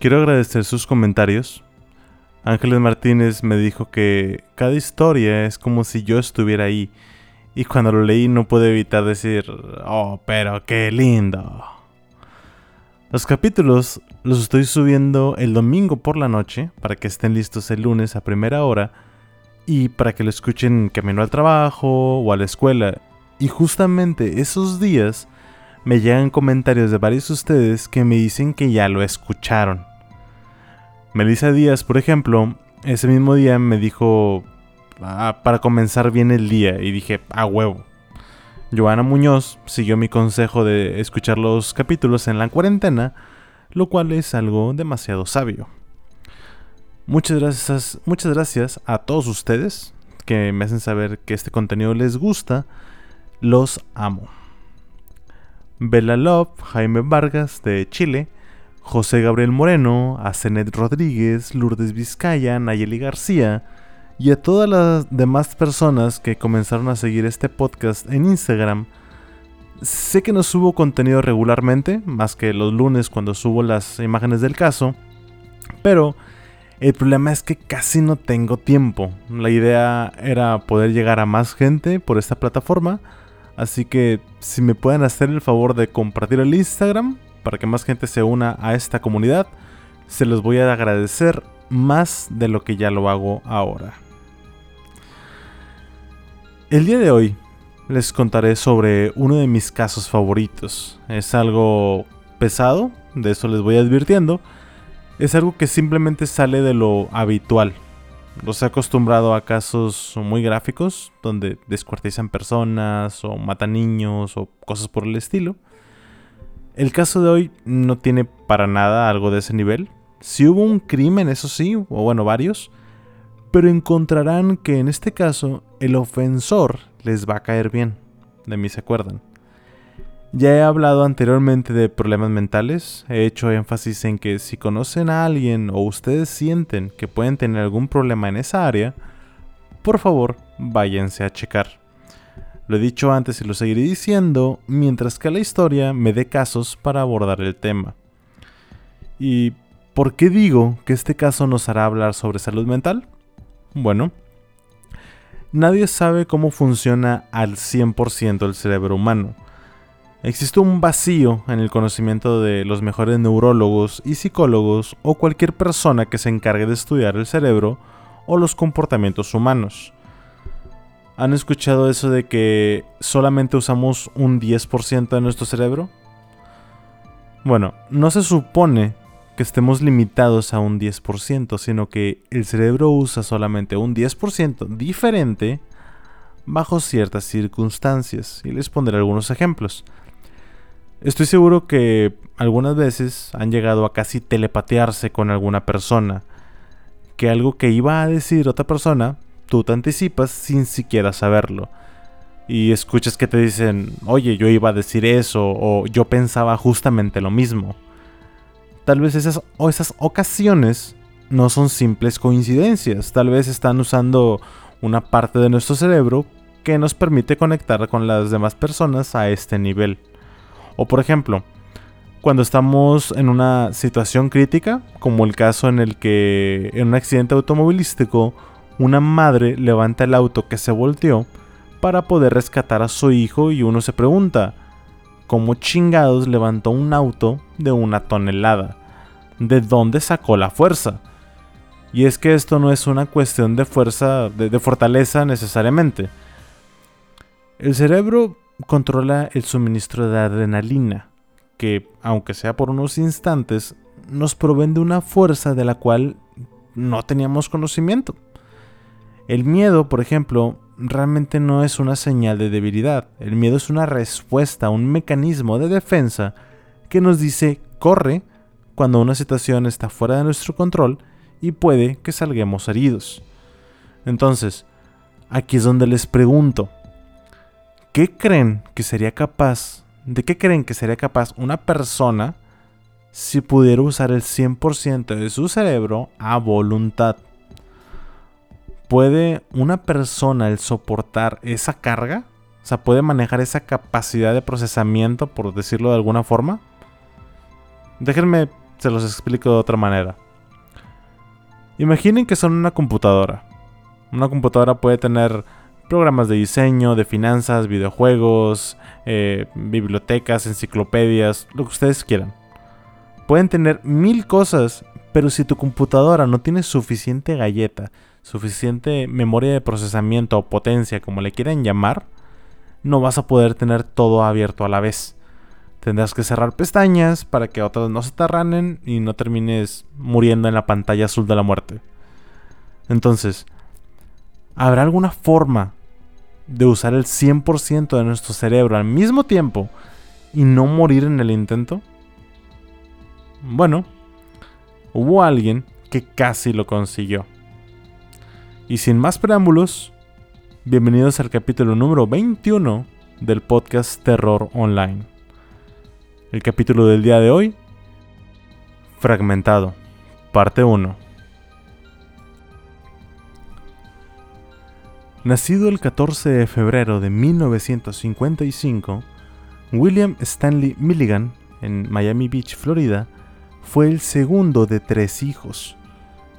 Quiero agradecer sus comentarios. Ángeles Martínez me dijo que cada historia es como si yo estuviera ahí y cuando lo leí no pude evitar decir, oh, pero qué lindo. Los capítulos los estoy subiendo el domingo por la noche para que estén listos el lunes a primera hora y para que lo escuchen camino al trabajo o a la escuela y justamente esos días me llegan comentarios de varios de ustedes que me dicen que ya lo escucharon. Melissa Díaz, por ejemplo, ese mismo día me dijo ah, para comenzar bien el día y dije, a huevo. Joana Muñoz siguió mi consejo de escuchar los capítulos en la cuarentena, lo cual es algo demasiado sabio. Muchas gracias, muchas gracias a todos ustedes que me hacen saber que este contenido les gusta los amo. Bella Love, Jaime Vargas de Chile, José Gabriel Moreno, Asenet Rodríguez, Lourdes Vizcaya, Nayeli García y a todas las demás personas que comenzaron a seguir este podcast en Instagram. Sé que no subo contenido regularmente, más que los lunes cuando subo las imágenes del caso, pero el problema es que casi no tengo tiempo. La idea era poder llegar a más gente por esta plataforma, Así que si me pueden hacer el favor de compartir el Instagram para que más gente se una a esta comunidad, se los voy a agradecer más de lo que ya lo hago ahora. El día de hoy les contaré sobre uno de mis casos favoritos. Es algo pesado, de eso les voy advirtiendo. Es algo que simplemente sale de lo habitual los he acostumbrado a casos muy gráficos, donde descuartizan personas o matan niños o cosas por el estilo. El caso de hoy no tiene para nada algo de ese nivel. Si hubo un crimen, eso sí, o bueno, varios, pero encontrarán que en este caso el ofensor les va a caer bien. De mí se acuerdan. Ya he hablado anteriormente de problemas mentales, he hecho énfasis en que si conocen a alguien o ustedes sienten que pueden tener algún problema en esa área, por favor váyanse a checar. Lo he dicho antes y lo seguiré diciendo mientras que la historia me dé casos para abordar el tema. ¿Y por qué digo que este caso nos hará hablar sobre salud mental? Bueno, nadie sabe cómo funciona al 100% el cerebro humano Existe un vacío en el conocimiento de los mejores neurólogos y psicólogos o cualquier persona que se encargue de estudiar el cerebro o los comportamientos humanos. ¿Han escuchado eso de que solamente usamos un 10% de nuestro cerebro? Bueno, no se supone que estemos limitados a un 10%, sino que el cerebro usa solamente un 10% diferente bajo ciertas circunstancias. Y les pondré algunos ejemplos. Estoy seguro que algunas veces han llegado a casi telepatearse con alguna persona. Que algo que iba a decir otra persona, tú te anticipas sin siquiera saberlo. Y escuchas que te dicen, oye, yo iba a decir eso, o yo pensaba justamente lo mismo. Tal vez esas, o esas ocasiones no son simples coincidencias, tal vez están usando una parte de nuestro cerebro que nos permite conectar con las demás personas a este nivel. O por ejemplo, cuando estamos en una situación crítica, como el caso en el que en un accidente automovilístico una madre levanta el auto que se volteó para poder rescatar a su hijo y uno se pregunta, ¿cómo chingados levantó un auto de una tonelada? ¿De dónde sacó la fuerza? Y es que esto no es una cuestión de fuerza, de, de fortaleza necesariamente. El cerebro controla el suministro de adrenalina, que, aunque sea por unos instantes, nos provee de una fuerza de la cual no teníamos conocimiento. El miedo, por ejemplo, realmente no es una señal de debilidad. El miedo es una respuesta, un mecanismo de defensa que nos dice corre cuando una situación está fuera de nuestro control y puede que salguemos heridos. Entonces, aquí es donde les pregunto, ¿qué creen que sería capaz, de qué creen que sería capaz una persona si pudiera usar el 100% de su cerebro a voluntad? ¿Puede una persona el soportar esa carga? O sea, ¿puede manejar esa capacidad de procesamiento, por decirlo de alguna forma? Déjenme, se los explico de otra manera. Imaginen que son una computadora. Una computadora puede tener programas de diseño, de finanzas, videojuegos, eh, bibliotecas, enciclopedias, lo que ustedes quieran. Pueden tener mil cosas, pero si tu computadora no tiene suficiente galleta, suficiente memoria de procesamiento o potencia, como le quieran llamar, no vas a poder tener todo abierto a la vez. Tendrás que cerrar pestañas para que otras no se te y no termines muriendo en la pantalla azul de la muerte. Entonces, ¿habrá alguna forma de usar el 100% de nuestro cerebro al mismo tiempo y no morir en el intento? Bueno, hubo alguien que casi lo consiguió. Y sin más preámbulos, bienvenidos al capítulo número 21 del podcast Terror Online. El capítulo del día de hoy, Fragmentado, parte 1. Nacido el 14 de febrero de 1955, William Stanley Milligan, en Miami Beach, Florida, fue el segundo de tres hijos.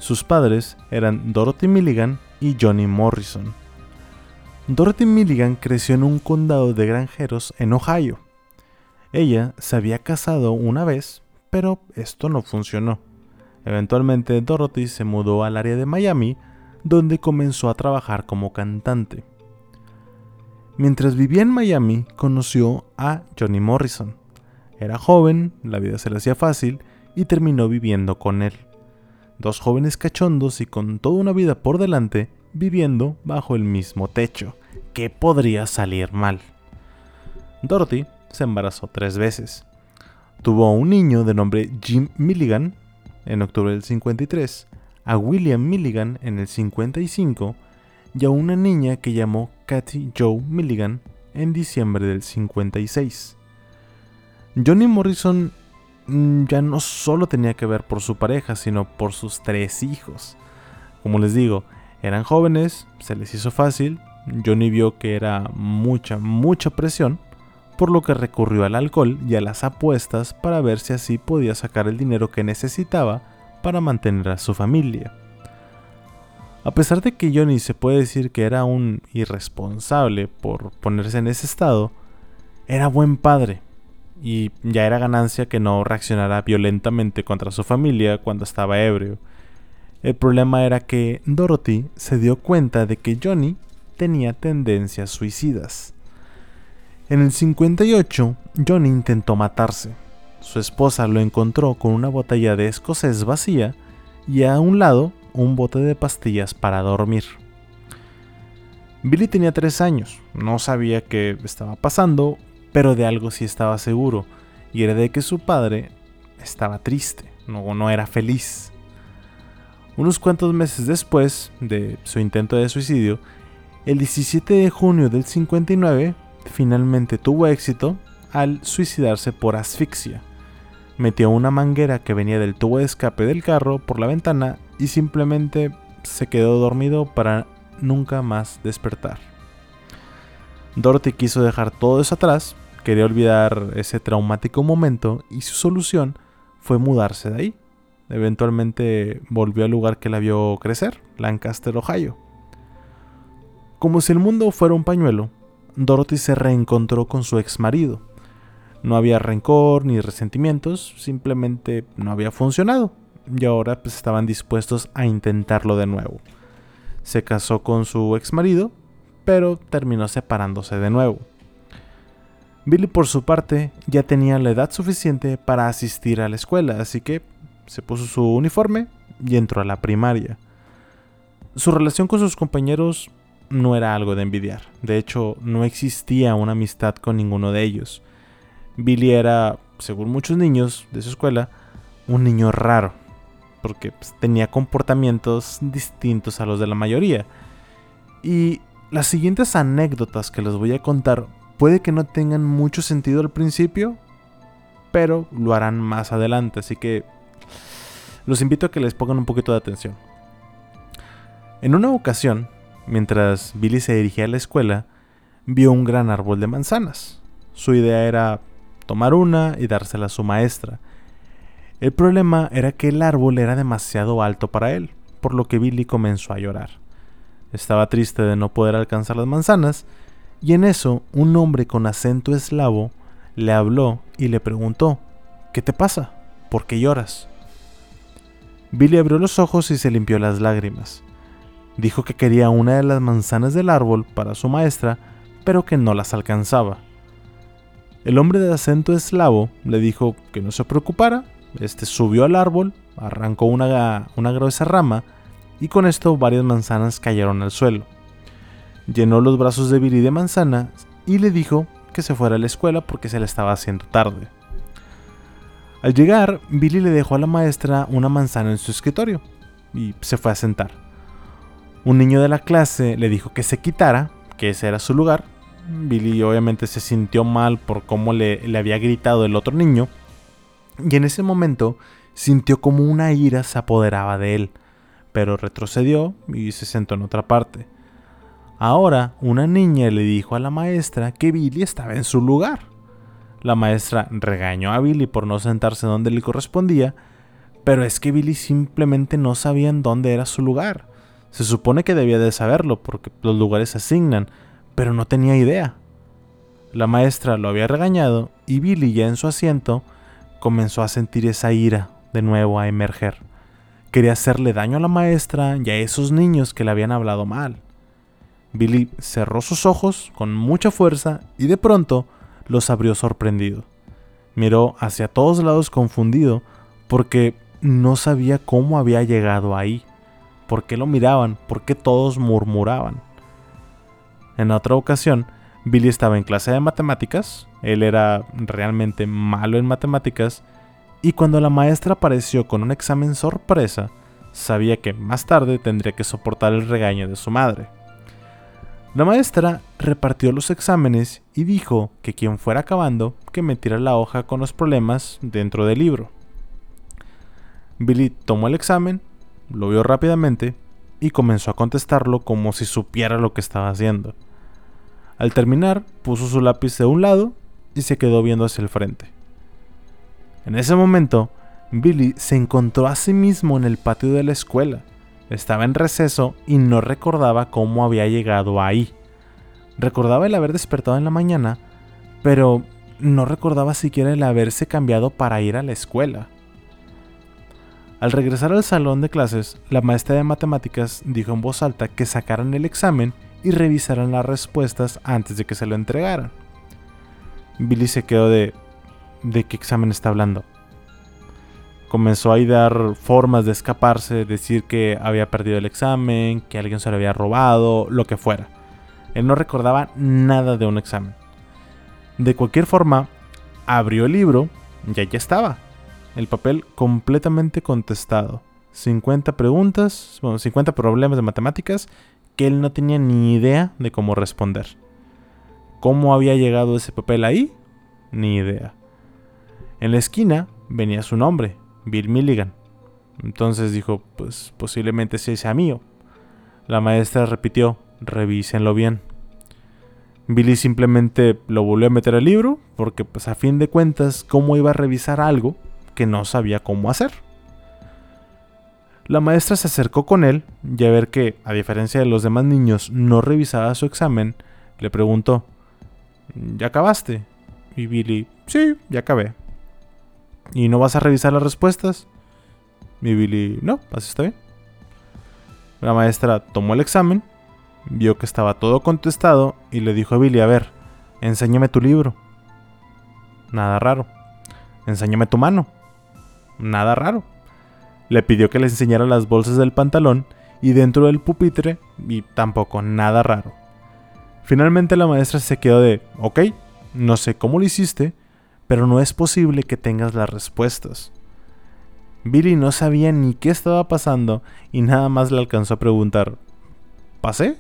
Sus padres eran Dorothy Milligan y Johnny Morrison. Dorothy Milligan creció en un condado de granjeros en Ohio ella se había casado una vez, pero esto no funcionó. Eventualmente Dorothy se mudó al área de Miami, donde comenzó a trabajar como cantante. Mientras vivía en Miami, conoció a Johnny Morrison. Era joven, la vida se le hacía fácil y terminó viviendo con él. Dos jóvenes cachondos y con toda una vida por delante, viviendo bajo el mismo techo. ¿Qué podría salir mal? Dorothy se embarazó tres veces. Tuvo un niño de nombre Jim Milligan en octubre del 53, a William Milligan en el 55 y a una niña que llamó Kathy Joe Milligan en diciembre del 56. Johnny Morrison ya no solo tenía que ver por su pareja, sino por sus tres hijos. Como les digo, eran jóvenes, se les hizo fácil, Johnny vio que era mucha, mucha presión por lo que recurrió al alcohol y a las apuestas para ver si así podía sacar el dinero que necesitaba para mantener a su familia. A pesar de que Johnny se puede decir que era un irresponsable por ponerse en ese estado, era buen padre y ya era ganancia que no reaccionara violentamente contra su familia cuando estaba ebrio. El problema era que Dorothy se dio cuenta de que Johnny tenía tendencias suicidas. En el 58, Johnny intentó matarse. Su esposa lo encontró con una botella de escocés vacía y a un lado un bote de pastillas para dormir. Billy tenía tres años, no sabía qué estaba pasando, pero de algo sí estaba seguro, y era de que su padre estaba triste, no, no era feliz. Unos cuantos meses después de su intento de suicidio, el 17 de junio del 59, finalmente tuvo éxito al suicidarse por asfixia. Metió una manguera que venía del tubo de escape del carro por la ventana y simplemente se quedó dormido para nunca más despertar. Dorothy quiso dejar todo eso atrás, quería olvidar ese traumático momento y su solución fue mudarse de ahí. Eventualmente volvió al lugar que la vio crecer, Lancaster, Ohio. Como si el mundo fuera un pañuelo, Dorothy se reencontró con su ex marido. No había rencor ni resentimientos, simplemente no había funcionado y ahora pues, estaban dispuestos a intentarlo de nuevo. Se casó con su ex marido, pero terminó separándose de nuevo. Billy por su parte ya tenía la edad suficiente para asistir a la escuela, así que se puso su uniforme y entró a la primaria. Su relación con sus compañeros no era algo de envidiar. De hecho, no existía una amistad con ninguno de ellos. Billy era, según muchos niños de su escuela, un niño raro, porque pues, tenía comportamientos distintos a los de la mayoría. Y las siguientes anécdotas que les voy a contar puede que no tengan mucho sentido al principio, pero lo harán más adelante, así que los invito a que les pongan un poquito de atención. En una ocasión, mientras Billy se dirigía a la escuela, vio un gran árbol de manzanas. Su idea era tomar una y dársela a su maestra. El problema era que el árbol era demasiado alto para él, por lo que Billy comenzó a llorar. Estaba triste de no poder alcanzar las manzanas, y en eso un hombre con acento eslavo le habló y le preguntó, ¿qué te pasa? ¿Por qué lloras? Billy abrió los ojos y se limpió las lágrimas. Dijo que quería una de las manzanas del árbol para su maestra, pero que no las alcanzaba. El hombre de acento eslavo le dijo que no se preocupara, este subió al árbol, arrancó una, una gruesa rama y con esto varias manzanas cayeron al suelo. Llenó los brazos de Billy de manzanas y le dijo que se fuera a la escuela porque se le estaba haciendo tarde. Al llegar, Billy le dejó a la maestra una manzana en su escritorio y se fue a sentar. Un niño de la clase le dijo que se quitara, que ese era su lugar. Billy obviamente se sintió mal por cómo le, le había gritado el otro niño y en ese momento sintió como una ira se apoderaba de él, pero retrocedió y se sentó en otra parte. Ahora una niña le dijo a la maestra que Billy estaba en su lugar. La maestra regañó a Billy por no sentarse donde le correspondía, pero es que Billy simplemente no sabía en dónde era su lugar. Se supone que debía de saberlo porque los lugares se asignan, pero no tenía idea. La maestra lo había regañado y Billy ya en su asiento comenzó a sentir esa ira de nuevo a emerger. Quería hacerle daño a la maestra y a esos niños que le habían hablado mal. Billy cerró sus ojos con mucha fuerza y de pronto los abrió sorprendido. Miró hacia todos lados confundido porque no sabía cómo había llegado ahí, por qué lo miraban, por qué todos murmuraban. En otra ocasión, Billy estaba en clase de matemáticas, él era realmente malo en matemáticas, y cuando la maestra apareció con un examen sorpresa, sabía que más tarde tendría que soportar el regaño de su madre. La maestra repartió los exámenes y dijo que quien fuera acabando que metiera la hoja con los problemas dentro del libro. Billy tomó el examen, lo vio rápidamente y comenzó a contestarlo como si supiera lo que estaba haciendo. Al terminar, puso su lápiz de un lado y se quedó viendo hacia el frente. En ese momento, Billy se encontró a sí mismo en el patio de la escuela estaba en receso y no recordaba cómo había llegado ahí. Recordaba el haber despertado en la mañana, pero no recordaba siquiera el haberse cambiado para ir a la escuela. Al regresar al salón de clases, la maestra de matemáticas dijo en voz alta que sacaran el examen y revisaran las respuestas antes de que se lo entregaran. Billy se quedó de... ¿De qué examen está hablando? comenzó a dar formas de escaparse, decir que había perdido el examen, que alguien se lo había robado, lo que fuera. Él no recordaba nada de un examen. De cualquier forma, abrió el libro y allí estaba. El papel completamente contestado. 50 preguntas, bueno, 50 problemas de matemáticas que él no tenía ni idea de cómo responder. ¿Cómo había llegado ese papel ahí? Ni idea. En la esquina venía su nombre, Bill Milligan. Entonces dijo, pues posiblemente sea mío. La maestra repitió, revísenlo bien. Billy simplemente lo volvió a meter al libro, porque pues a fin de cuentas, ¿cómo iba a revisar algo que no sabía cómo hacer? La maestra se acercó con él y a ver que, a diferencia de los demás niños, no revisaba su examen, le preguntó, ¿ya acabaste? Y Billy, sí, ya acabé. ¿Y no vas a revisar las respuestas? Y Billy, no, así está bien. La maestra tomó el examen, vio que estaba todo contestado y le dijo a Billy, a ver, enséñame tu libro. Nada raro. Enséñame tu mano. Nada raro. Le pidió que le enseñara las bolsas del pantalón y dentro del pupitre y tampoco nada raro. Finalmente la maestra se quedó de, ok, no sé cómo lo hiciste, pero no es posible que tengas las respuestas. Billy no sabía ni qué estaba pasando y nada más le alcanzó a preguntar, ¿pasé?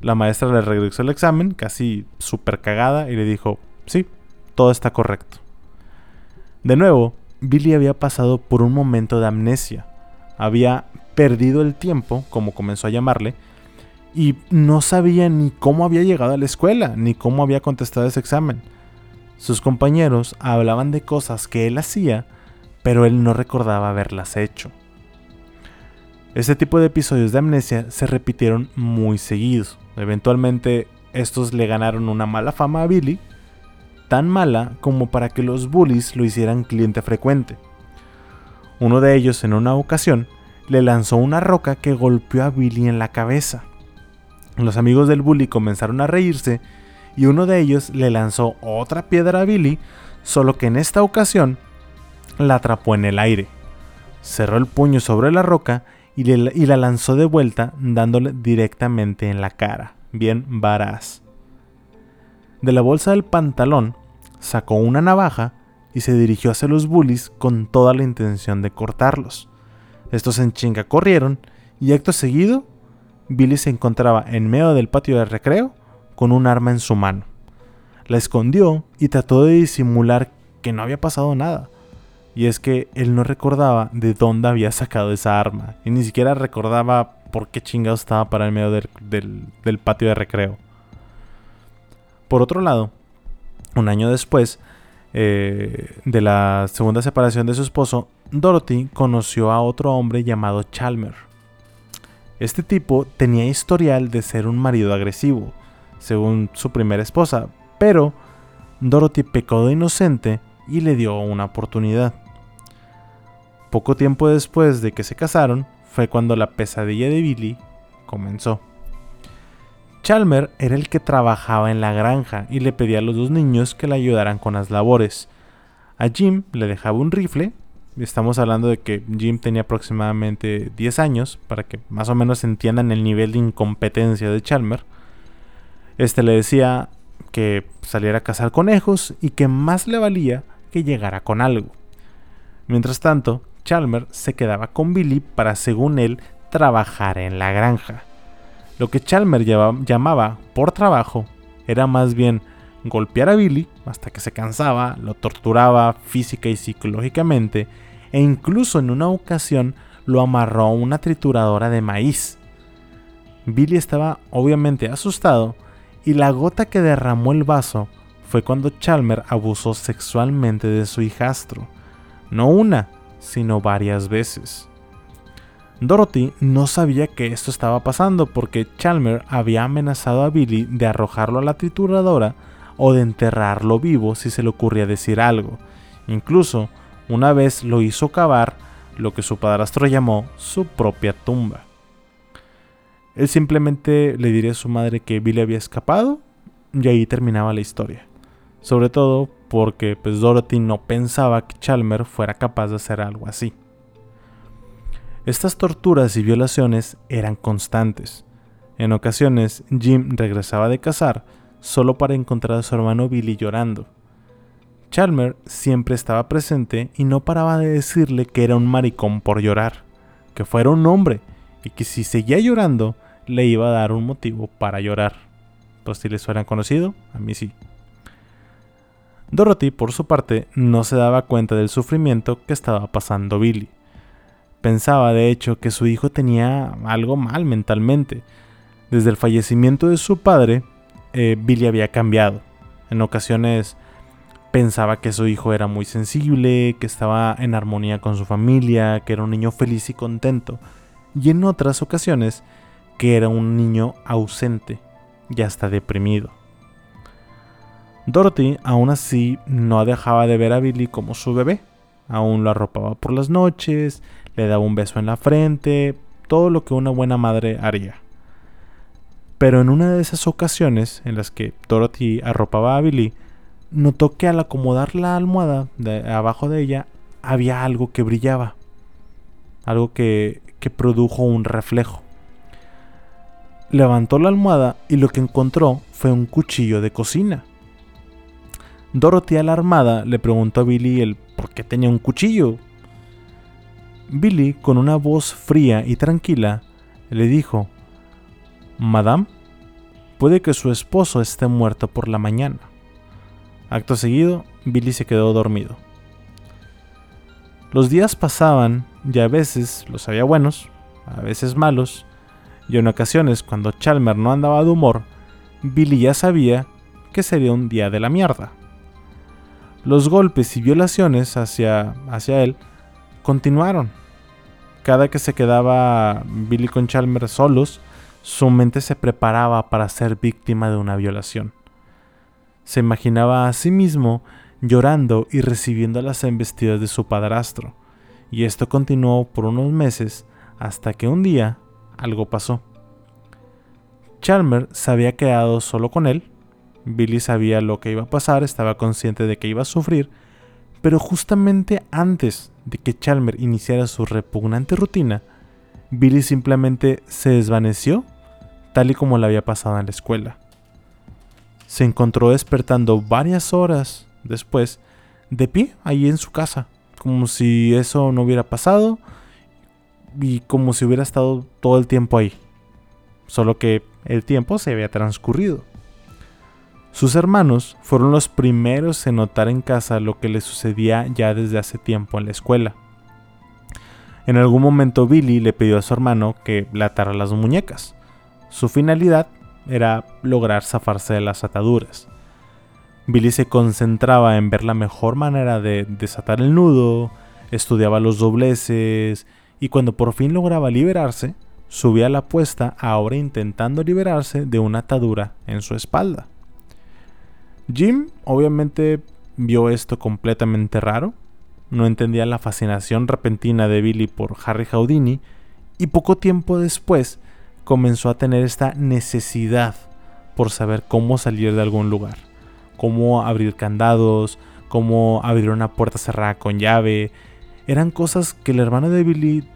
La maestra le regresó el examen, casi súper cagada, y le dijo, sí, todo está correcto. De nuevo, Billy había pasado por un momento de amnesia. Había perdido el tiempo, como comenzó a llamarle, y no sabía ni cómo había llegado a la escuela, ni cómo había contestado ese examen. Sus compañeros hablaban de cosas que él hacía, pero él no recordaba haberlas hecho. Este tipo de episodios de amnesia se repitieron muy seguidos. Eventualmente estos le ganaron una mala fama a Billy, tan mala como para que los bullies lo hicieran cliente frecuente. Uno de ellos en una ocasión le lanzó una roca que golpeó a Billy en la cabeza. Los amigos del bully comenzaron a reírse y uno de ellos le lanzó otra piedra a Billy, solo que en esta ocasión la atrapó en el aire. Cerró el puño sobre la roca y, la lanzó de vuelta dándole directamente en la cara, bien varaz. De la bolsa del pantalón sacó una navaja y se dirigió hacia los bullies con toda la intención de cortarlos. Estos en chinga corrieron y acto seguido, Billy se encontraba en medio del patio de recreo con un arma en su mano. La escondió y trató de disimular que no había pasado nada. Y es que él no recordaba de dónde había sacado esa arma. Y ni siquiera recordaba por qué chingados estaba para el medio del, patio de recreo. Por otro lado, un año después eh, de la segunda separación de su esposo, Dorothy conoció a otro hombre llamado Chalmer. Este tipo tenía historial de ser un marido agresivo, según su primera esposa, pero Dorothy pecó de inocente y le dio una oportunidad. Poco tiempo después de que se casaron, fue cuando la pesadilla de Billy comenzó. Chalmer era el que trabajaba en la granja y le pedía a los dos niños que le ayudaran con las labores. A Jim le dejaba un rifle, estamos hablando de que Jim tenía aproximadamente 10 años, para que más o menos entiendan el nivel de incompetencia de Chalmer. Este le decía que saliera a cazar conejos y que más le valía que llegara con algo. Mientras tanto, Chalmer se quedaba con Billy para, según él, trabajar en la granja. Lo que Chalmer llamaba por trabajo era más bien golpear a Billy hasta que se cansaba, lo torturaba física y psicológicamente e incluso en una ocasión lo amarró a una trituradora de maíz. Billy estaba obviamente asustado y la gota que derramó el vaso fue cuando Chalmer abusó sexualmente de su hijastro. No una, sino varias veces. Dorothy no sabía que esto estaba pasando porque Chalmer había amenazado a Billy de arrojarlo a la trituradora o de enterrarlo vivo si se le ocurría decir algo. Incluso una vez lo hizo cavar lo que su padrastro llamó su propia tumba. Él simplemente le diría a su madre que Billy había escapado y ahí terminaba la historia. Sobre todo porque pues Dorothy no pensaba que Chalmer fuera capaz de hacer algo así. Estas torturas y violaciones eran constantes. En ocasiones, Jim regresaba de cazar solo para encontrar a su hermano Billy llorando. Chalmer siempre estaba presente y no paraba de decirle que era un maricón por llorar, que fuera un hombre y que si seguía llorando le iba a dar un motivo para llorar. Pues si les fueran conocido, a mí sí. Dorothy, por su parte, no se daba cuenta del sufrimiento que estaba pasando Billy. Pensaba, de hecho, que su hijo tenía algo mal mentalmente. Desde el fallecimiento de su padre, eh, Billy había cambiado. En ocasiones pensaba que su hijo era muy sensible, que estaba en armonía con su familia, que era un niño feliz y contento. Y en otras ocasiones, que era un niño ausente y hasta deprimido. Dorothy aún así no dejaba de ver a Billy como su bebé. Aún lo arropaba por las noches, le daba un beso en la frente, todo lo que una buena madre haría. Pero en una de esas ocasiones en las que Dorothy arropaba a Billy, notó que al acomodar la almohada de abajo de ella había algo que brillaba, algo que, que produjo un reflejo. Levantó la almohada y lo que encontró fue un cuchillo de cocina. Dorothy alarmada le preguntó a Billy el por qué tenía un cuchillo. Billy, con una voz fría y tranquila, le dijo, Madame, puede que su esposo esté muerto por la mañana. Acto seguido, Billy se quedó dormido. Los días pasaban y a veces los había buenos, a veces malos, y en ocasiones cuando Chalmer no andaba de humor, Billy ya sabía que sería un día de la mierda. Los golpes y violaciones hacia, hacia él continuaron. Cada que se quedaba Billy con Chalmer solos, su mente se preparaba para ser víctima de una violación. Se imaginaba a sí mismo llorando y recibiendo las embestidas de su padrastro, y esto continuó por unos meses hasta que un día algo pasó. Chalmer se había quedado solo con él, Billy sabía lo que iba a pasar, estaba consciente de que iba a sufrir, pero justamente antes de que Chalmer iniciara su repugnante rutina, Billy simplemente se desvaneció, tal y como le había pasado en la escuela. Se encontró despertando varias horas después, de pie, ahí en su casa, como si eso no hubiera pasado y como si hubiera estado todo el tiempo ahí. Solo que el tiempo se había transcurrido. Sus hermanos fueron los primeros en notar en casa lo que le sucedía ya desde hace tiempo en la escuela. En algún momento Billy le pidió a su hermano que le atara las muñecas. Su finalidad era lograr zafarse de las ataduras. Billy se concentraba en ver la mejor manera de desatar el nudo, estudiaba los dobleces y cuando por fin lograba liberarse, subía la apuesta ahora intentando liberarse de una atadura en su espalda. Jim obviamente vio esto completamente raro, no entendía la fascinación repentina de Billy por Harry Houdini y poco tiempo después comenzó a tener esta necesidad por saber cómo salir de algún lugar, cómo abrir candados, cómo abrir una puerta cerrada con llave. Eran cosas que el hermano de Billy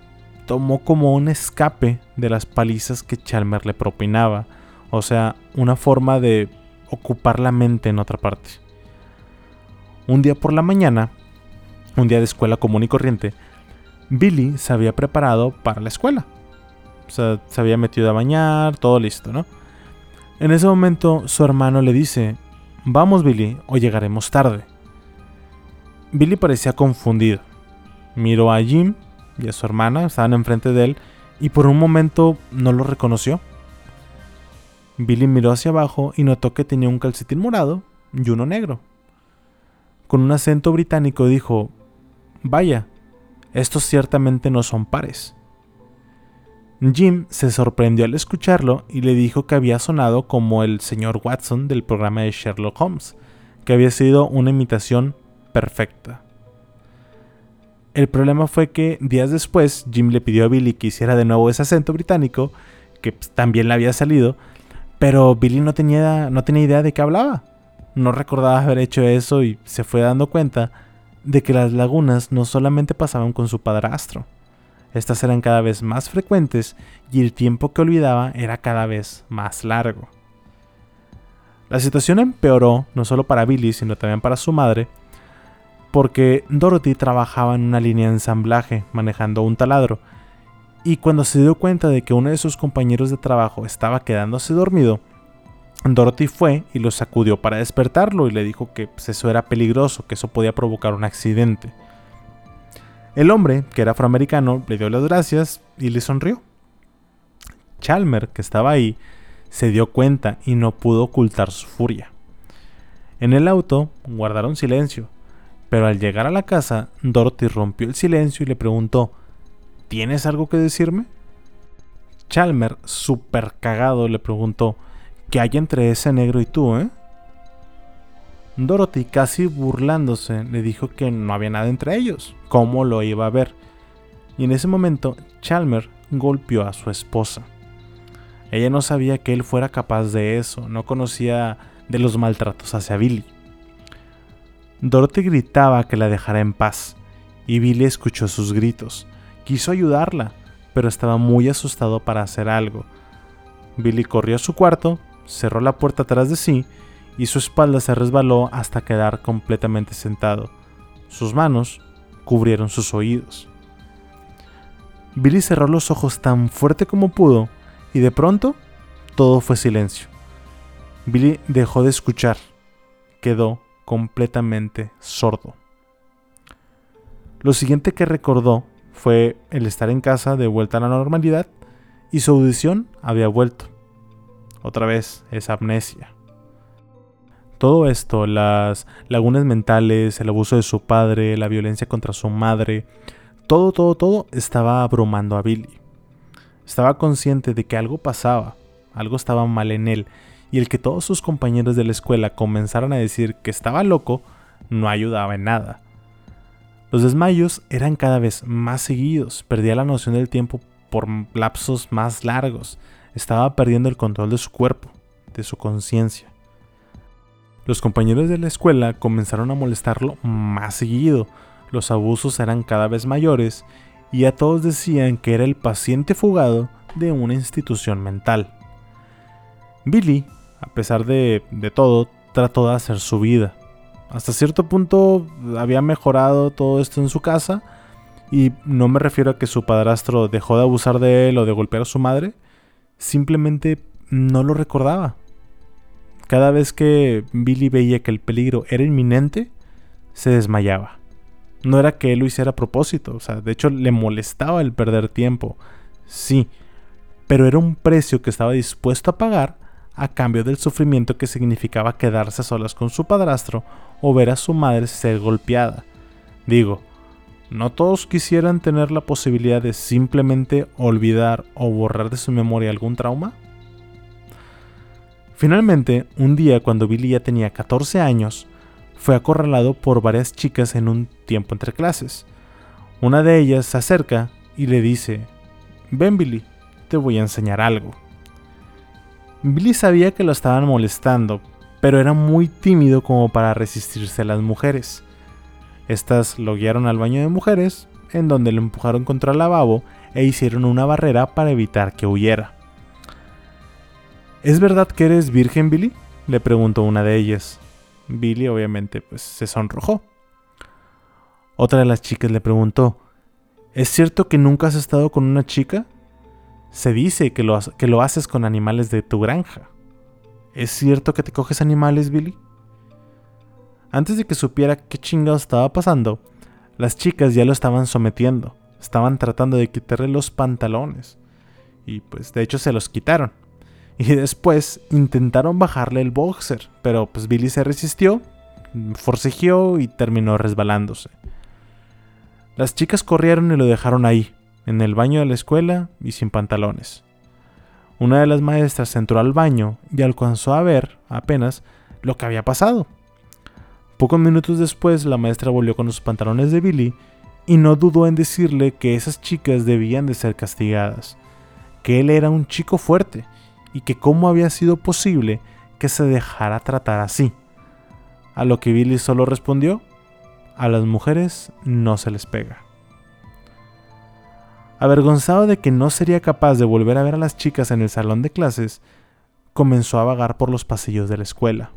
tomó como un escape de las palizas que Chalmer le propinaba, o sea, una forma de ocupar la mente en otra parte. Un día por la mañana, un día de escuela común y corriente, Billy se había preparado para la escuela. O sea, se había metido a bañar, todo listo, ¿no? En ese momento su hermano le dice, vamos Billy, o llegaremos tarde. Billy parecía confundido. Miró a Jim y a su hermana, estaban enfrente de él, y por un momento no lo reconoció. Billy miró hacia abajo y notó que tenía un calcetín morado y uno negro. Con un acento británico dijo, Vaya, estos ciertamente no son pares. Jim se sorprendió al escucharlo y le dijo que había sonado como el señor Watson del programa de Sherlock Holmes, que había sido una imitación perfecta. El problema fue que días después Jim le pidió a Billy que hiciera de nuevo ese acento británico, que pues, también le había salido, pero Billy no tenía, no tenía idea de qué hablaba. No recordaba haber hecho eso y se fue dando cuenta de que las lagunas no solamente pasaban con su padrastro. Estas eran cada vez más frecuentes y el tiempo que olvidaba era cada vez más largo. La situación empeoró no solo para Billy, sino también para su madre, porque Dorothy trabajaba en una línea de ensamblaje manejando un taladro y cuando se dio cuenta de que uno de sus compañeros de trabajo estaba quedándose dormido, Dorothy fue y lo sacudió para despertarlo y le dijo que pues, eso era peligroso, que eso podía provocar un accidente. El hombre, que era afroamericano, le dio las gracias y le sonrió. Chalmer, que estaba ahí, se dio cuenta y no pudo ocultar su furia. En el auto guardaron silencio, pero al llegar a la casa, Dorothy rompió el silencio y le preguntó ¿Tienes algo que decirme? Chalmer, super cagado, le preguntó, ¿qué hay entre ese negro y tú, eh? Dorothy, casi burlándose, le dijo que no había nada entre ellos, cómo lo iba a ver. Y en ese momento, Chalmer golpeó a su esposa. Ella no sabía que él fuera capaz de eso, no conocía de los maltratos hacia Billy. Dorothy gritaba que la dejara en paz, y Billy escuchó sus gritos. Quiso ayudarla, pero estaba muy asustado para hacer algo. Billy corrió a su cuarto, cerró la puerta atrás de sí y su espalda se resbaló hasta quedar completamente sentado. Sus manos cubrieron sus oídos. Billy cerró los ojos tan fuerte como pudo y de pronto todo fue silencio. Billy dejó de escuchar, quedó completamente sordo. Lo siguiente que recordó fue el estar en casa de vuelta a la normalidad y su audición había vuelto. Otra vez, esa amnesia. Todo esto, las lagunas mentales, el abuso de su padre, la violencia contra su madre, todo, todo, todo estaba abrumando a Billy. Estaba consciente de que algo pasaba, algo estaba mal en él, y el que todos sus compañeros de la escuela comenzaran a decir que estaba loco no ayudaba en nada. Los desmayos eran cada vez más seguidos, perdía la noción del tiempo por lapsos más largos, estaba perdiendo el control de su cuerpo, de su conciencia. Los compañeros de la escuela comenzaron a molestarlo más seguido, los abusos eran cada vez mayores y a todos decían que era el paciente fugado de una institución mental. Billy, a pesar de, de todo, trató de hacer su vida. Hasta cierto punto había mejorado todo esto en su casa, y no me refiero a que su padrastro dejó de abusar de él o de golpear a su madre, simplemente no lo recordaba. Cada vez que Billy veía que el peligro era inminente, se desmayaba. No era que él lo hiciera a propósito, o sea, de hecho le molestaba el perder tiempo, sí, pero era un precio que estaba dispuesto a pagar a cambio del sufrimiento que significaba quedarse a solas con su padrastro o ver a su madre ser golpeada. Digo, no todos quisieran tener la posibilidad de simplemente olvidar o borrar de su memoria algún trauma. Finalmente, un día cuando Billy ya tenía 14 años, fue acorralado por varias chicas en un tiempo entre clases. Una de ellas se acerca y le dice, ven Billy, te voy a enseñar algo. Billy sabía que lo estaban molestando, pero era muy tímido como para resistirse a las mujeres. Estas lo guiaron al baño de mujeres, en donde lo empujaron contra el lavabo e hicieron una barrera para evitar que huyera. ¿Es verdad que eres virgen, Billy? le preguntó una de ellas. Billy obviamente pues se sonrojó. Otra de las chicas le preguntó, ¿es cierto que nunca has estado con una chica? Se dice que lo, que lo haces con animales de tu granja. ¿Es cierto que te coges animales, Billy? Antes de que supiera qué chingados estaba pasando, las chicas ya lo estaban sometiendo. Estaban tratando de quitarle los pantalones. Y pues de hecho se los quitaron. Y después intentaron bajarle el boxer, pero pues Billy se resistió, forcejeó y terminó resbalándose. Las chicas corrieron y lo dejaron ahí, en el baño de la escuela y sin pantalones. Una de las maestras entró al baño y alcanzó a ver, apenas, lo que había pasado. Pocos minutos después, la maestra volvió con los pantalones de Billy y no dudó en decirle que esas chicas debían de ser castigadas, que él era un chico fuerte y que cómo había sido posible que se dejara tratar así. A lo que Billy solo respondió, a las mujeres no se les pega. Avergonzado de que no sería capaz de volver a ver a las chicas en el salón de clases, comenzó a vagar por los pasillos de la escuela.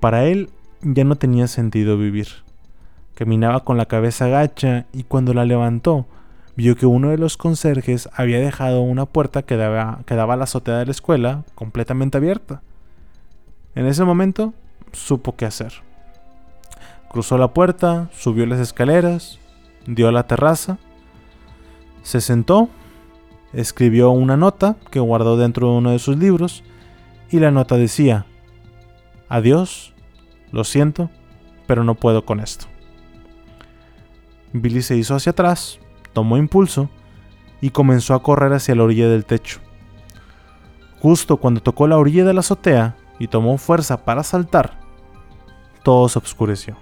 Para él ya no tenía sentido vivir. Caminaba con la cabeza gacha y cuando la levantó, vio que uno de los conserjes había dejado una puerta que daba, a la azotea de la escuela completamente abierta. En ese momento, supo qué hacer. Cruzó la puerta, subió las escaleras, dio a la terraza, se sentó, escribió una nota que guardó dentro de uno de sus libros y la nota decía, Adiós, lo siento, pero no puedo con esto. Billy se hizo hacia atrás, tomó impulso y comenzó a correr hacia la orilla del techo. Justo cuando tocó la orilla de la azotea y tomó fuerza para saltar, todo se oscureció.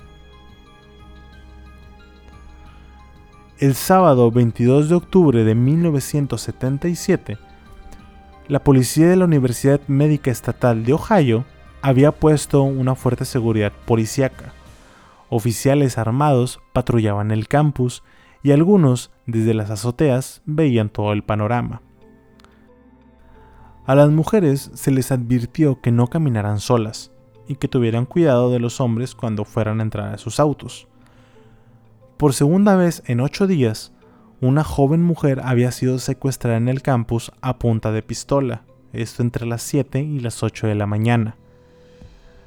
El sábado 22 de octubre de 1977, la policía de la Universidad Médica Estatal de Ohio había puesto una fuerte seguridad policíaca. Oficiales armados patrullaban el campus y algunos, desde las azoteas, veían todo el panorama. A las mujeres se les advirtió que no caminaran solas y que tuvieran cuidado de los hombres cuando fueran a entrar a sus autos. Por segunda vez en ocho días, una joven mujer había sido secuestrada en el campus a punta de pistola, esto entre las 7 y las 8 de la mañana.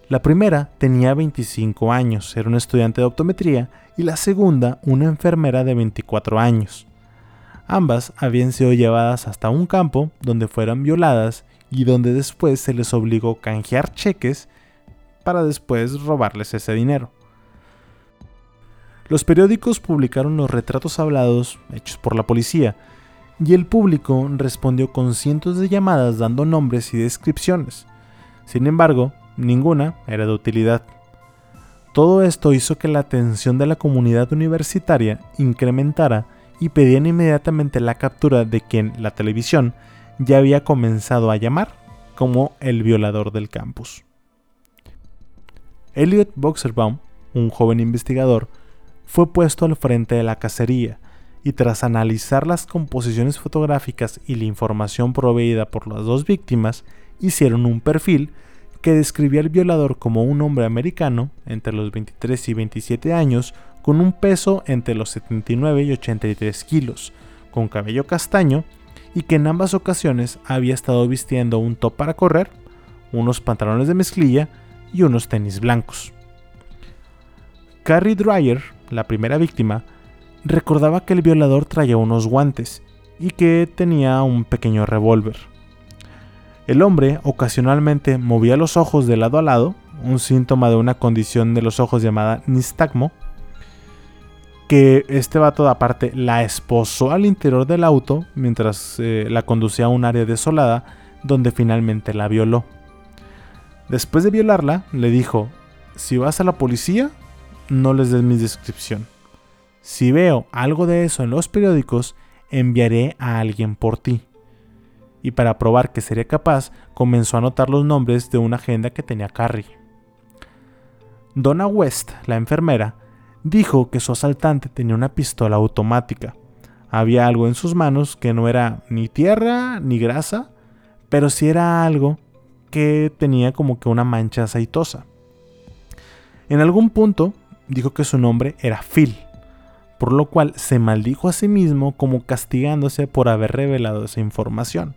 La primera tenía 25 años, era una estudiante de optometría, y la segunda una enfermera de 24 años. Ambas habían sido llevadas hasta un campo donde fueran violadas y donde después se les obligó a canjear cheques para después robarles ese dinero. Los periódicos publicaron los retratos hablados hechos por la policía, y el público respondió con cientos de llamadas dando nombres y descripciones. Sin embargo, ninguna era de utilidad. Todo esto hizo que la atención de la comunidad universitaria incrementara y pedían inmediatamente la captura de quien la televisión ya había comenzado a llamar como el violador del campus. Elliot Boxerbaum, un joven investigador, fue puesto al frente de la cacería y tras analizar las composiciones fotográficas y la información proveída por las dos víctimas, hicieron un perfil que describía al violador como un hombre americano entre los 23 y 27 años con un peso entre los 79 y 83 kilos, con cabello castaño y que en ambas ocasiones había estado vistiendo un top para correr, unos pantalones de mezclilla y unos tenis blancos. Carrie Dreyer, la primera víctima, recordaba que el violador traía unos guantes y que tenía un pequeño revólver. El hombre ocasionalmente movía los ojos de lado a lado, un síntoma de una condición de los ojos llamada nistagmo, que este vato aparte la esposó al interior del auto mientras eh, la conducía a un área desolada donde finalmente la violó. Después de violarla, le dijo, si vas a la policía, no les des mi descripción. Si veo algo de eso en los periódicos, enviaré a alguien por ti. Y para probar que sería capaz, comenzó a anotar los nombres de una agenda que tenía Carrie. Donna West, la enfermera, dijo que su asaltante tenía una pistola automática. Había algo en sus manos que no era ni tierra ni grasa, pero sí era algo que tenía como que una mancha aceitosa. En algún punto dijo que su nombre era Phil, por lo cual se maldijo a sí mismo como castigándose por haber revelado esa información.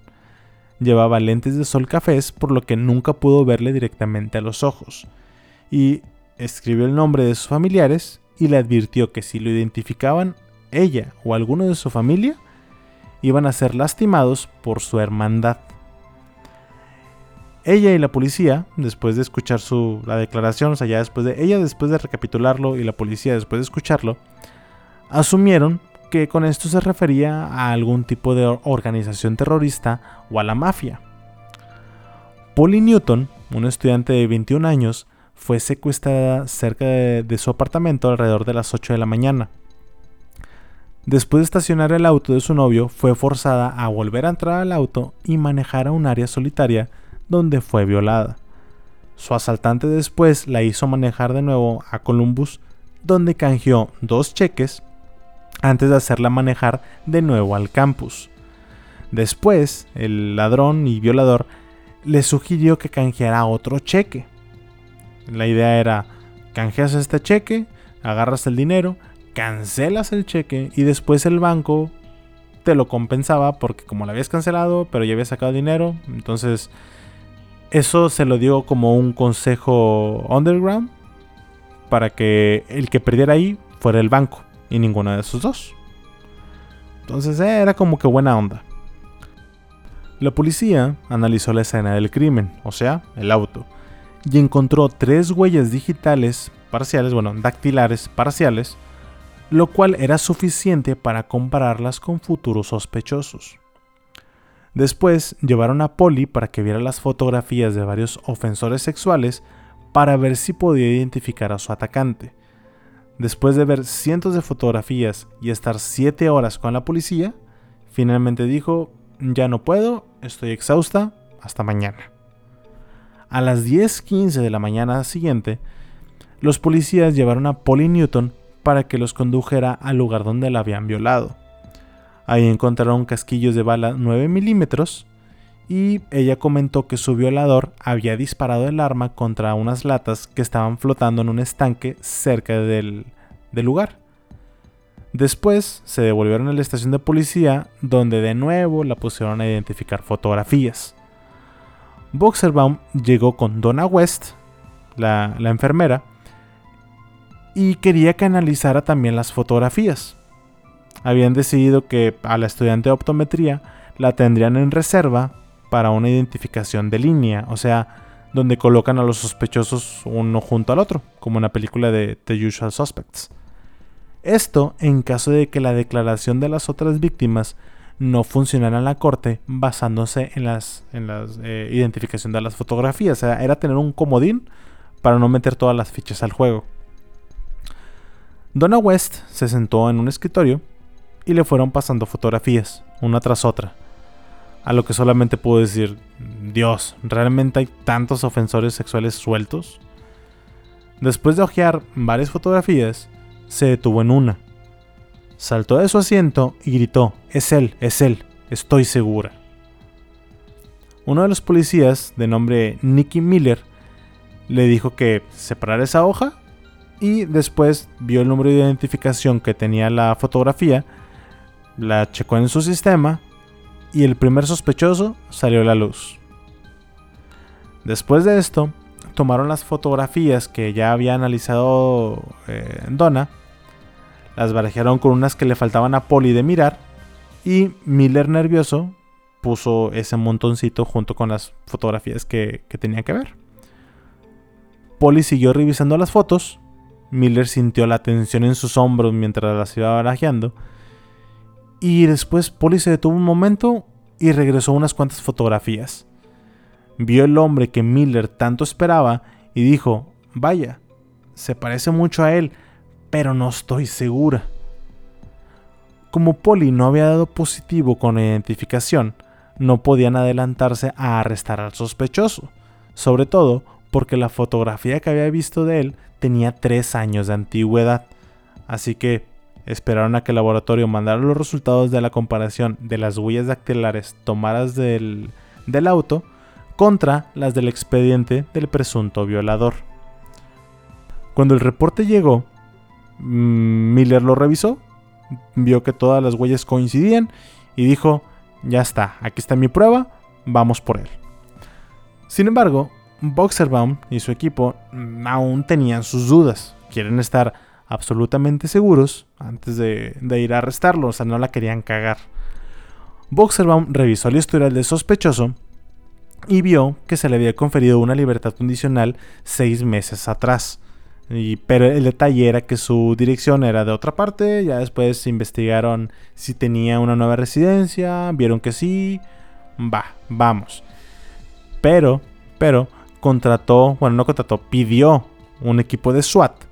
Llevaba lentes de sol cafés, por lo que nunca pudo verle directamente a los ojos, y escribió el nombre de sus familiares y le advirtió que si lo identificaban ella o alguno de su familia, iban a ser lastimados por su hermandad. Ella y la policía, después de escuchar su, la declaración, o sea, ya después de ella, después de recapitularlo y la policía después de escucharlo, asumieron que con esto se refería a algún tipo de organización terrorista o a la mafia. Polly Newton, un estudiante de 21 años, fue secuestrada cerca de, de, su apartamento alrededor de las 8 de la mañana. Después de estacionar el auto de su novio, fue forzada a volver a entrar al auto y manejar a un área solitaria donde fue violada. Su asaltante después la hizo manejar de nuevo a Columbus, donde canjeó dos cheques antes de hacerla manejar de nuevo al campus. Después, el ladrón y violador le sugirió que canjeara otro cheque. La idea era, canjeas este cheque, agarras el dinero, cancelas el cheque y después el banco te lo compensaba porque como lo habías cancelado, pero ya habías sacado dinero, entonces eso se lo dio como un consejo underground para que el que perdiera ahí fuera el banco y ninguno de esos dos. Entonces eh, era como que buena onda. La policía analizó la escena del crimen, o sea, el auto, y encontró tres huellas digitales parciales, bueno, dactilares parciales, lo cual era suficiente para compararlas con futuros sospechosos. Después llevaron a Polly para que viera las fotografías de varios ofensores sexuales para ver si podía identificar a su atacante. Después de ver cientos de fotografías y estar 7 horas con la policía, finalmente dijo, ya no puedo, estoy exhausta, hasta mañana. A las 10.15 de la mañana siguiente, los policías llevaron a Polly Newton para que los condujera al lugar donde la habían violado. Ahí encontraron casquillos de bala 9 milímetros y ella comentó que su violador había disparado el arma contra unas latas que estaban flotando en un estanque cerca del, lugar. Después se devolvieron a la estación de policía, donde de nuevo la pusieron a identificar fotografías. Boxerbaum llegó con Donna West, la enfermera, y quería que analizara también las fotografías. Habían decidido que a la estudiante de optometría la tendrían en reserva para una identificación de línea, o sea, donde colocan a los sospechosos uno junto al otro, como en la película de The Usual Suspects. Esto en caso de que la declaración de las otras víctimas no funcionara en la corte basándose en las, en eh, identificación de las fotografías. O sea, era tener un comodín para no meter todas las fichas al juego. Donna West se sentó en un escritorio y le fueron pasando fotografías, una tras otra. A lo que solamente pudo decir, Dios, ¿realmente hay tantos ofensores sexuales sueltos? Después de hojear varias fotografías, se detuvo en una. Saltó de su asiento y gritó, es él, es él, estoy segura. Uno de los policías, de nombre Nicky Miller, le dijo que separara esa hoja y después vio el número de identificación que tenía la fotografía, la checó en su sistema y el primer sospechoso salió a la luz. Después de esto, tomaron las fotografías que ya había analizado eh, Donna, las barajearon con unas que le faltaban a Polly de mirar y Miller nervioso puso ese montoncito junto con las fotografías que, que tenía que ver. Polly siguió revisando las fotos Miller sintió la tensión en sus hombros mientras las iba barajeando. Y después Polly se detuvo un momento y regresó unas cuantas fotografías. Vio el hombre que Miller tanto esperaba y dijo, vaya, se parece mucho a él, pero no estoy segura. Como Polly no había dado positivo con la identificación, no podían adelantarse a arrestar al sospechoso, sobre todo porque la fotografía que había visto de él tenía tres años de antigüedad. Así que esperaron a que el laboratorio mandara los resultados de la comparación de las huellas dactilares tomadas del, del auto contra las del expediente del presunto violador. Cuando el reporte llegó, mm, Miller lo revisó, vio que todas las huellas coincidían y dijo, ya está, aquí está mi prueba, vamos por él. Sin embargo, Boxerbaum y su equipo aún tenían sus dudas. Quieren estar absolutamente seguros antes de, ir a arrestarlo, o sea, no la querían cagar. Boxerbaum revisó el historial del sospechoso y vio que se le había conferido una libertad condicional seis meses atrás. Y, pero el detalle era que su dirección era de otra parte, ya después investigaron si tenía una nueva residencia, vieron que sí, va, vamos. Pero, pero, contrató, bueno, no contrató, pidió un equipo de SWAT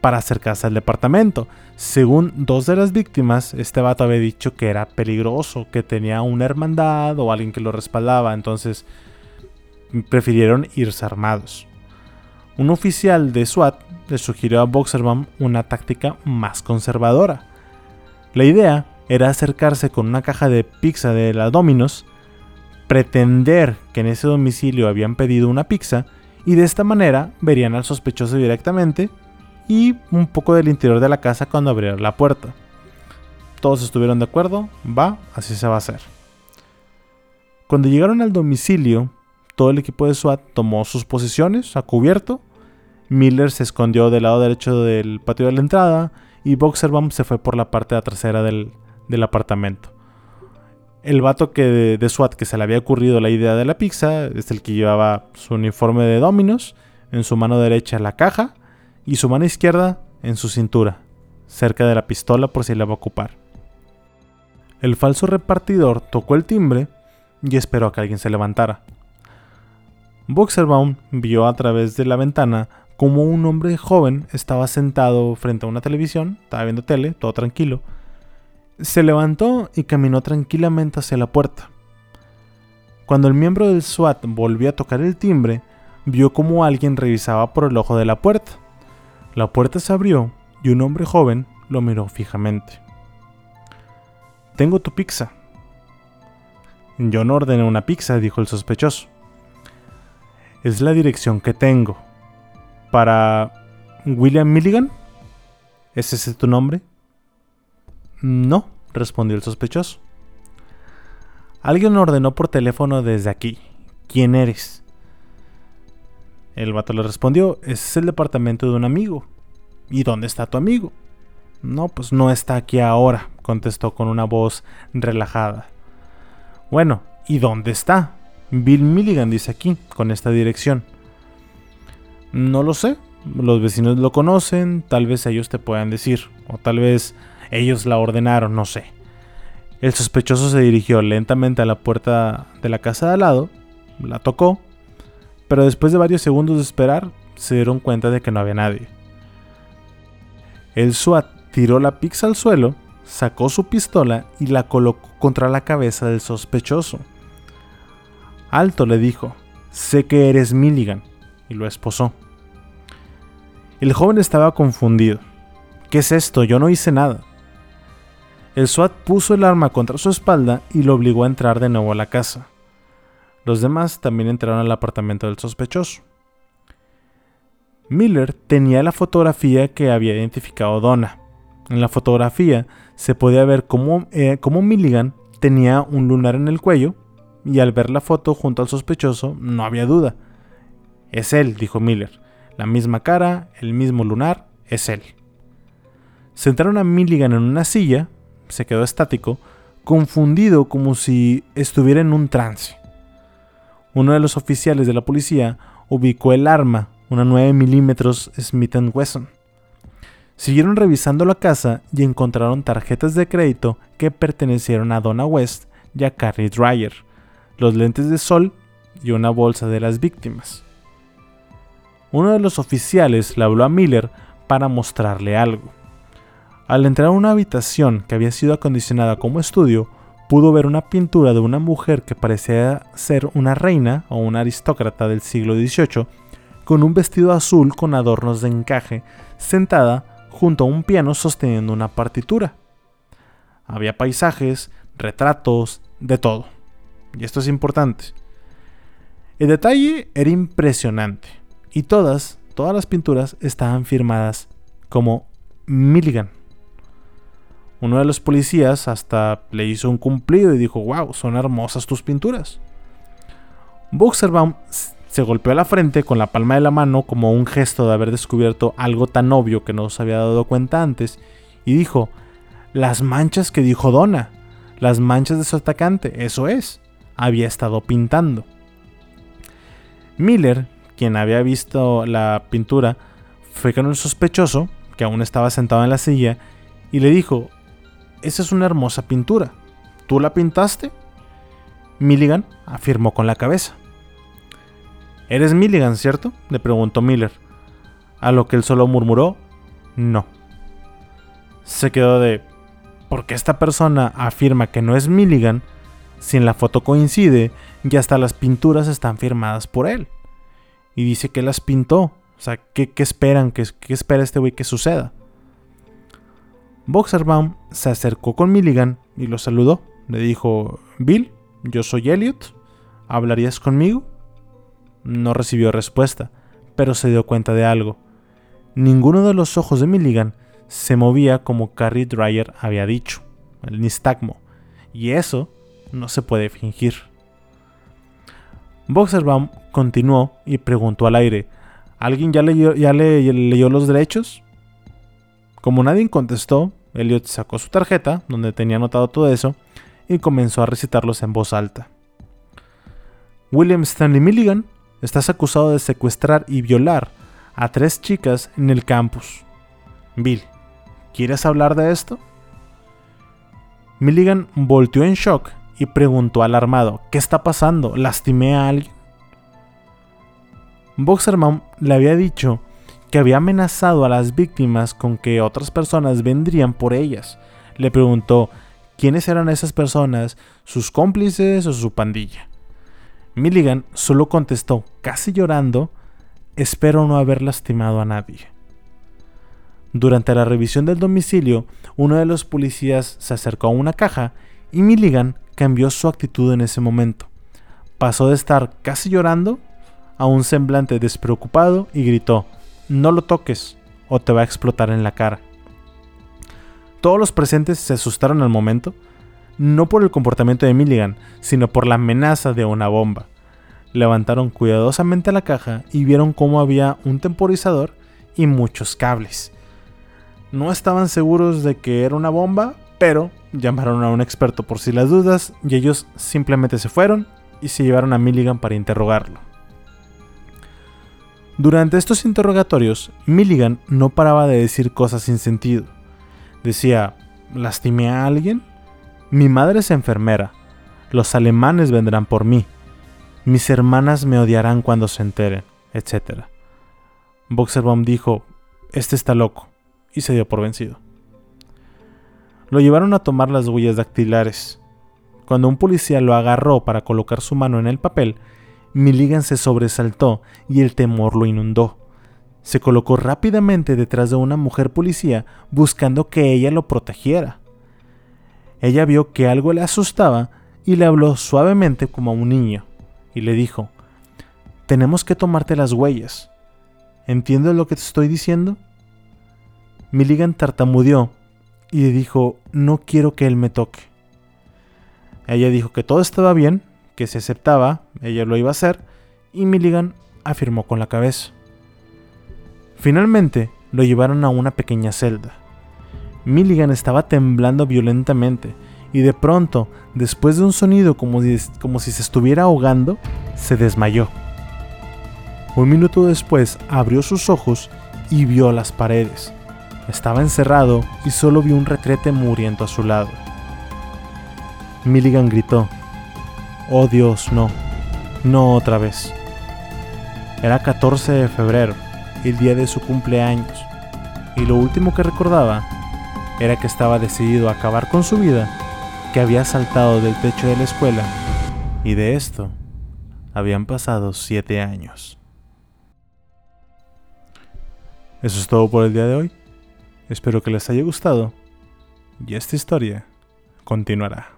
para acercarse al departamento. Según dos de las víctimas, este vato había dicho que era peligroso, que tenía una hermandad o alguien que lo respaldaba, entonces prefirieron irse armados. Un oficial de SWAT le sugirió a Boxerbaum una táctica más conservadora. La idea era acercarse con una caja de pizza de la Domino's pretender que en ese domicilio habían pedido una pizza y de esta manera verían al sospechoso directamente y un poco del interior de la casa cuando abrieran la puerta. Todos estuvieron de acuerdo, va, así se va a hacer. Cuando llegaron al domicilio, todo el equipo de SWAT tomó sus posiciones a cubierto. Miller se escondió del lado derecho del patio de la entrada y Boxerbaum se fue por la parte trasera del apartamento. El vato que de, SWAT que se le había ocurrido la idea de la pizza es el que llevaba su uniforme de Dominos, en su mano derecha la caja y su mano izquierda en su cintura, cerca de la pistola por si la va a ocupar. El falso repartidor tocó el timbre y esperó a que alguien se levantara. Boxerbaum vio a través de la ventana como un hombre joven estaba sentado frente a una televisión, estaba viendo tele, todo tranquilo, se levantó y caminó tranquilamente hacia la puerta. Cuando el miembro del SWAT volvió a tocar el timbre, vio como alguien revisaba por el ojo de la puerta. La puerta se abrió y un hombre joven lo miró fijamente. Tengo tu pizza. Yo no ordené una pizza, dijo el sospechoso. Es la dirección que tengo. ¿Para William Milligan? ¿Es ese tu nombre? No, respondió el sospechoso. Alguien ordenó por teléfono desde aquí. ¿Quién eres? El vato le respondió, es el departamento de un amigo. ¿Y dónde está tu amigo? No, pues no está aquí ahora, contestó con una voz relajada. Bueno, ¿y dónde está? Bill Milligan dice aquí, con esta dirección. No lo sé, los vecinos lo conocen, tal vez ellos te puedan decir, o tal vez ellos la ordenaron, no sé. El sospechoso se dirigió lentamente a la puerta de la casa de al lado, la tocó, pero después de varios segundos de esperar, se dieron cuenta de que no había nadie. El SWAT tiró la pizza al suelo, sacó su pistola y la colocó contra la cabeza del sospechoso. Alto le dijo, sé que eres Milligan, y lo esposó. El joven estaba confundido. ¿Qué es esto? Yo no hice nada. El SWAT puso el arma contra su espalda y lo obligó a entrar de nuevo a la casa. Los demás también entraron al apartamento del sospechoso. Miller tenía la fotografía que había identificado Donna. En la fotografía se podía ver cómo, eh, cómo Milligan tenía un lunar en el cuello y al ver la foto junto al sospechoso no había duda. Es él, dijo Miller. La misma cara, el mismo lunar, es él. Sentaron a Milligan en una silla, se quedó estático, confundido como si estuviera en un trance. Uno de los oficiales de la policía ubicó el arma, una 9 milímetros Smith Wesson. Siguieron revisando la casa y encontraron tarjetas de crédito que pertenecieron a Donna West y a Carrie Dreyer, los lentes de sol y una bolsa de las víctimas. Uno de los oficiales le habló a Miller para mostrarle algo. Al entrar a una habitación que había sido acondicionada como estudio, pudo ver una pintura de una mujer que parecía ser una reina o una aristócrata del siglo XVIII, con un vestido azul con adornos de encaje, sentada junto a un piano sosteniendo una partitura. Había paisajes, retratos, de todo. Y esto es importante. El detalle era impresionante. Y todas, todas las pinturas estaban firmadas como Milligan. Uno de los policías hasta le hizo un cumplido y dijo, wow, son hermosas tus pinturas. Boxerbaum se golpeó la frente con la palma de la mano como un gesto de haber descubierto algo tan obvio que no se había dado cuenta antes y dijo, las manchas que dijo Donna, las manchas de su atacante, eso es, había estado pintando. Miller, quien había visto la pintura, fue con el sospechoso, que aún estaba sentado en la silla, y le dijo, esa es una hermosa pintura. ¿Tú la pintaste? Milligan afirmó con la cabeza. ¿Eres Milligan, cierto? le preguntó Miller. A lo que él solo murmuró, no. Se quedó de, ¿por qué esta persona afirma que no es Milligan si en la foto coincide y hasta las pinturas están firmadas por él? y dice que las pintó. O sea, ¿qué, esperan? ¿Qué, ¿Qué, espera este güey que suceda? Boxerbaum se acercó con Milligan y lo saludó. Le dijo, Bill, yo soy Elliot, ¿hablarías conmigo? No recibió respuesta, pero se dio cuenta de algo. Ninguno de los ojos de Milligan se movía como Carrie Dreyer había dicho, el nistagmo, y eso no se puede fingir. Boxerbaum continuó y preguntó al aire, ¿alguien ya, leyó, ya le, leyó los derechos? Como nadie contestó, Elliot sacó su tarjeta, donde tenía anotado todo eso, y comenzó a recitarlos en voz alta. William Stanley Milligan, estás acusado de secuestrar y violar a tres chicas en el campus. Bill, ¿quieres hablar de esto? Milligan volteó en shock y preguntó alarmado, ¿qué está pasando? ¿Lastimé a alguien? Boxerman le había dicho que había amenazado a las víctimas con que otras personas vendrían por ellas. Le preguntó quiénes eran esas personas, sus cómplices o su pandilla. Milligan solo contestó, casi llorando, espero no haber lastimado a nadie. Durante la revisión del domicilio, uno de los policías se acercó a una caja y Milligan cambió su actitud en ese momento. Pasó de estar casi llorando a un semblante despreocupado y gritó, no lo toques o te va a explotar en la cara. Todos los presentes se asustaron al momento, no por el comportamiento de Milligan, sino por la amenaza de una bomba. Levantaron cuidadosamente la caja y vieron cómo había un temporizador y muchos cables. No estaban seguros de que era una bomba, pero llamaron a un experto por si las dudas y ellos simplemente se fueron y se llevaron a Milligan para interrogarlo. Durante estos interrogatorios, Milligan no paraba de decir cosas sin sentido. Decía, ¿lastimé a alguien? Mi madre es enfermera. Los alemanes vendrán por mí. Mis hermanas me odiarán cuando se enteren, etc. Boxerbaum dijo, este está loco, y se dio por vencido. Lo llevaron a tomar las huellas dactilares. Cuando un policía lo agarró para colocar su mano en el papel, Milligan se sobresaltó y el temor lo inundó. Se colocó rápidamente detrás de una mujer policía buscando que ella lo protegiera. Ella vio que algo le asustaba y le habló suavemente como a un niño y le dijo, tenemos que tomarte las huellas. ¿Entiendes lo que te estoy diciendo? Milligan tartamudeó y le dijo, no quiero que él me toque. Ella dijo que todo estaba bien, que se aceptaba, ella lo iba a hacer, y Milligan afirmó con la cabeza. Finalmente lo llevaron a una pequeña celda. Milligan estaba temblando violentamente y de pronto, después de un sonido como si, se estuviera ahogando, se desmayó. Un minuto después abrió sus ojos y vio las paredes. Estaba encerrado y solo vio un retrete muriendo a su lado. Milligan gritó, Oh Dios, no, no otra vez. Era 14 de febrero, el día de su cumpleaños, y lo último que recordaba era que estaba decidido a acabar con su vida, que había saltado del techo de la escuela, y de esto habían pasado siete años. Eso es todo por el día de hoy. Espero que les haya gustado y esta historia continuará.